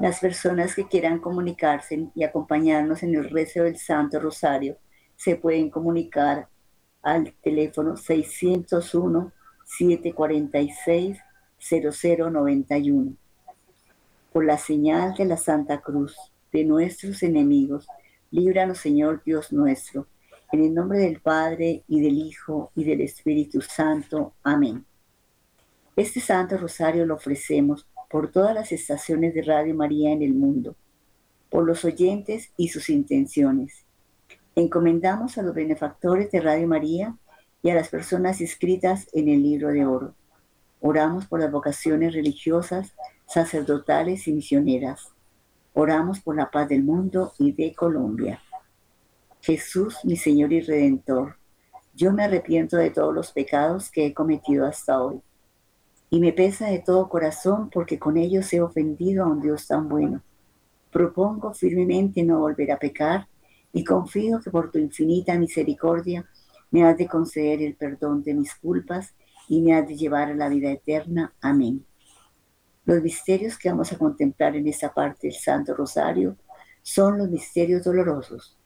Las personas que quieran comunicarse y acompañarnos en el rezo del Santo Rosario se pueden comunicar al teléfono 601-746-0091. Por la señal de la Santa Cruz de nuestros enemigos, líbranos Señor Dios nuestro, en el nombre del Padre y del Hijo y del Espíritu Santo. Amén. Este Santo Rosario lo ofrecemos por todas las estaciones de Radio María en el mundo, por los oyentes y sus intenciones. Encomendamos a los benefactores de Radio María y a las personas inscritas en el libro de oro. Oramos por las vocaciones religiosas, sacerdotales y misioneras. Oramos por la paz del mundo y de Colombia. Jesús, mi Señor y Redentor, yo me arrepiento de todos los pecados que he cometido hasta hoy y me pesa de todo corazón porque con ellos he ofendido a un Dios tan bueno. Propongo firmemente no volver a pecar y confío que por tu infinita misericordia me has de conceder el perdón de mis culpas y me has de llevar a la vida eterna. Amén. Los misterios que vamos a contemplar en esta parte del Santo Rosario son los misterios dolorosos.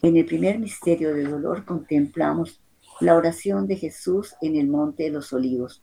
En el primer misterio de dolor contemplamos la oración de Jesús en el Monte de los Olivos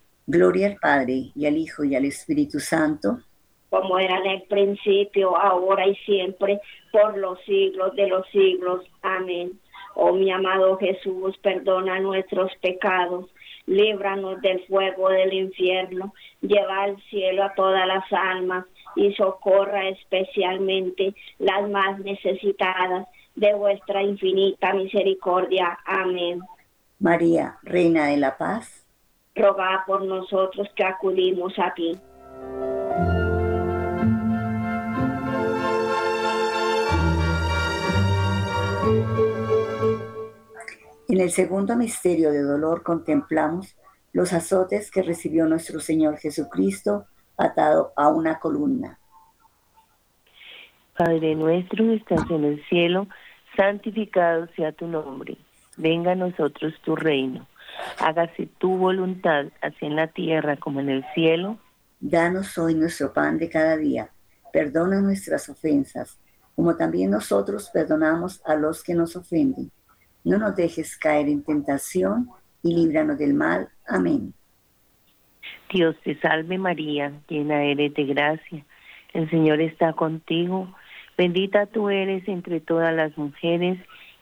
Gloria al Padre, y al Hijo, y al Espíritu Santo. Como era en el principio, ahora y siempre, por los siglos de los siglos. Amén. Oh mi amado Jesús, perdona nuestros pecados, líbranos del fuego del infierno, lleva al cielo a todas las almas y socorra especialmente las más necesitadas de vuestra infinita misericordia. Amén. María, Reina de la Paz, roga por nosotros que acudimos a ti. En el segundo misterio de dolor contemplamos los azotes que recibió nuestro Señor Jesucristo atado a una columna. Padre nuestro que estás en el cielo, santificado sea tu nombre. Venga a nosotros tu reino. Hágase tu voluntad, así en la tierra como en el cielo. Danos hoy nuestro pan de cada día. Perdona nuestras ofensas, como también nosotros perdonamos a los que nos ofenden no nos dejes caer en tentación y líbranos del mal. Amén. Dios te salve María, llena eres de gracia. El Señor está contigo. Bendita tú eres entre todas las mujeres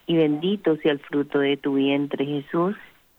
y bendito sea el fruto de tu vientre Jesús.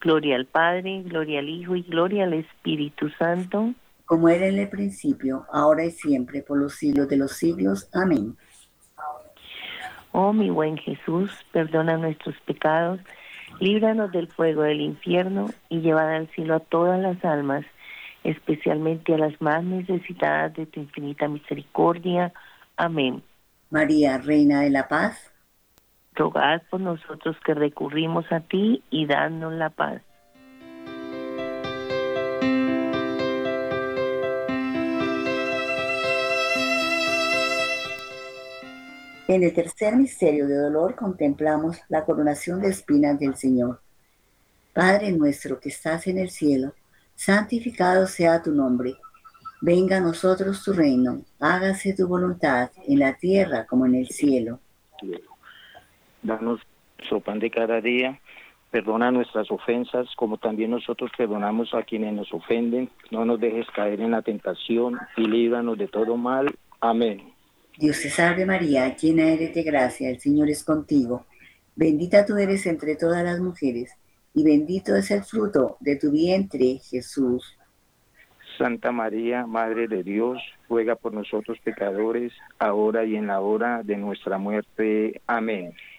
Gloria al Padre, gloria al Hijo y gloria al Espíritu Santo. Como era en el principio, ahora y siempre, por los siglos de los siglos. Amén. Oh mi buen Jesús, perdona nuestros pecados, líbranos del fuego del infierno y llevad al cielo a todas las almas, especialmente a las más necesitadas de tu infinita misericordia. Amén. María, Reina de la Paz rogad por nosotros que recurrimos a ti y danos la paz. En el tercer misterio de dolor contemplamos la coronación de espinas del Señor. Padre nuestro que estás en el cielo, santificado sea tu nombre. Venga a nosotros tu reino, hágase tu voluntad en la tierra como en el cielo. Danos nuestro pan de cada día. Perdona nuestras ofensas, como también nosotros perdonamos a quienes nos ofenden. No nos dejes caer en la tentación y líbranos de todo mal. Amén. Dios te salve María, llena eres de gracia, el Señor es contigo. Bendita tú eres entre todas las mujeres, y bendito es el fruto de tu vientre, Jesús. Santa María, Madre de Dios, ruega por nosotros pecadores, ahora y en la hora de nuestra muerte. Amén.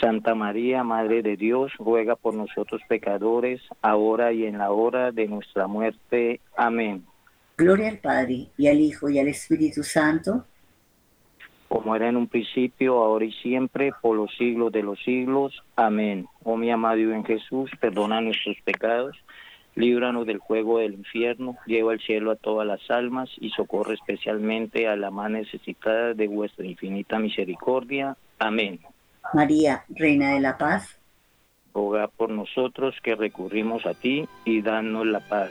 Santa María, Madre de Dios, ruega por nosotros pecadores, ahora y en la hora de nuestra muerte. Amén. Gloria al Padre, y al Hijo, y al Espíritu Santo como era en un principio, ahora y siempre, por los siglos de los siglos. Amén. Oh mi amado en Jesús, perdona nuestros pecados, líbranos del juego del infierno, lleva al cielo a todas las almas y socorre especialmente a la más necesitada de vuestra infinita misericordia. Amén. María, Reina de la Paz. Roga por nosotros que recurrimos a ti y danos la paz.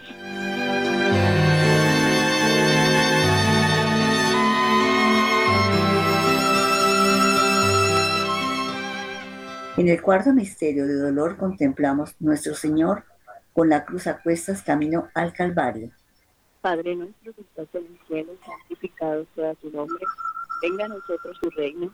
En el cuarto misterio de dolor contemplamos Nuestro Señor con la cruz a cuestas camino al Calvario. Padre nuestro que estás en el cielo, santificado sea tu nombre. Venga a nosotros tu reino,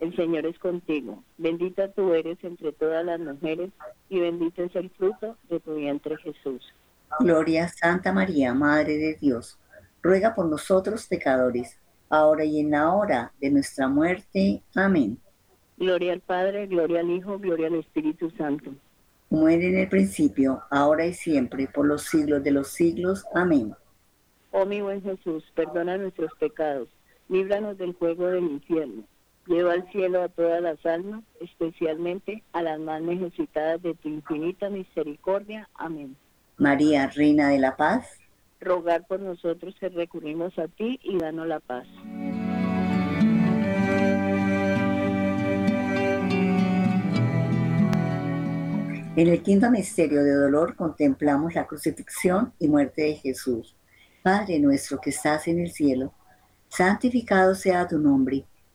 El Señor es contigo. Bendita tú eres entre todas las mujeres y bendito es el fruto de tu vientre Jesús. Gloria a Santa María, Madre de Dios. Ruega por nosotros pecadores, ahora y en la hora de nuestra muerte. Amén. Gloria al Padre, gloria al Hijo, gloria al Espíritu Santo. Muere en el principio, ahora y siempre, por los siglos de los siglos. Amén. Oh mi buen Jesús, perdona nuestros pecados líbranos del fuego del infierno. Lleva al cielo a todas las almas, especialmente a las más necesitadas de tu infinita misericordia. Amén. María, Reina de la Paz, rogar por nosotros que recurrimos a ti y danos la paz. En el quinto misterio de dolor contemplamos la crucifixión y muerte de Jesús. Padre nuestro que estás en el cielo, santificado sea tu nombre,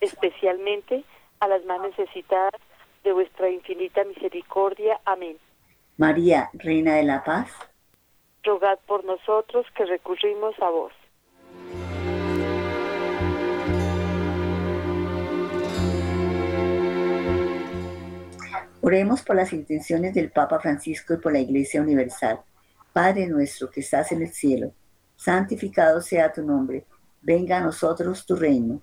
especialmente a las más necesitadas de vuestra infinita misericordia. Amén. María, Reina de la Paz, rogad por nosotros que recurrimos a vos. Oremos por las intenciones del Papa Francisco y por la Iglesia Universal. Padre nuestro que estás en el cielo, santificado sea tu nombre, venga a nosotros tu reino,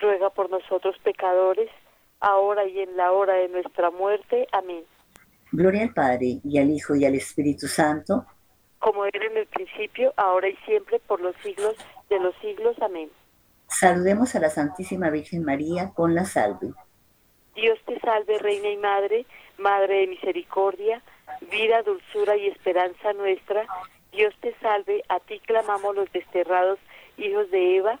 ruega por nosotros pecadores, ahora y en la hora de nuestra muerte. Amén. Gloria al Padre, y al Hijo, y al Espíritu Santo. Como era en el principio, ahora y siempre, por los siglos de los siglos. Amén. Saludemos a la Santísima Virgen María con la salve. Dios te salve, Reina y Madre, Madre de Misericordia, vida, dulzura y esperanza nuestra. Dios te salve, a ti clamamos los desterrados hijos de Eva,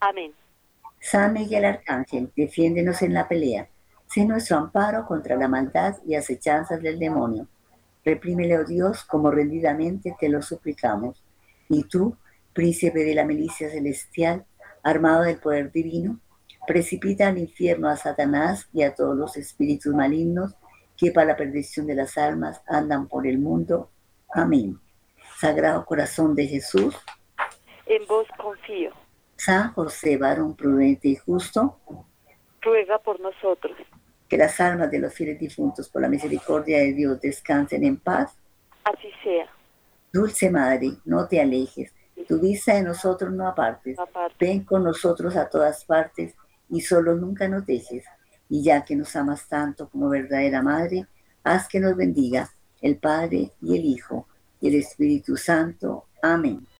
Amén. San Miguel Arcángel, defiéndenos en la pelea. Sé nuestro amparo contra la maldad y acechanzas del demonio. Reprímele, oh Dios, como rendidamente te lo suplicamos. Y tú, príncipe de la milicia celestial, armado del poder divino, precipita al infierno a Satanás y a todos los espíritus malignos que para la perdición de las almas andan por el mundo. Amén. Sagrado corazón de Jesús, en vos confío. San José, varón prudente y justo, ruega por nosotros. Que las almas de los fieles difuntos, por la misericordia de Dios, descansen en paz. Así sea. Dulce Madre, no te alejes, tu vista de nosotros no apartes. Ven con nosotros a todas partes y solo nunca nos dejes. Y ya que nos amas tanto como verdadera Madre, haz que nos bendiga el Padre y el Hijo y el Espíritu Santo. Amén.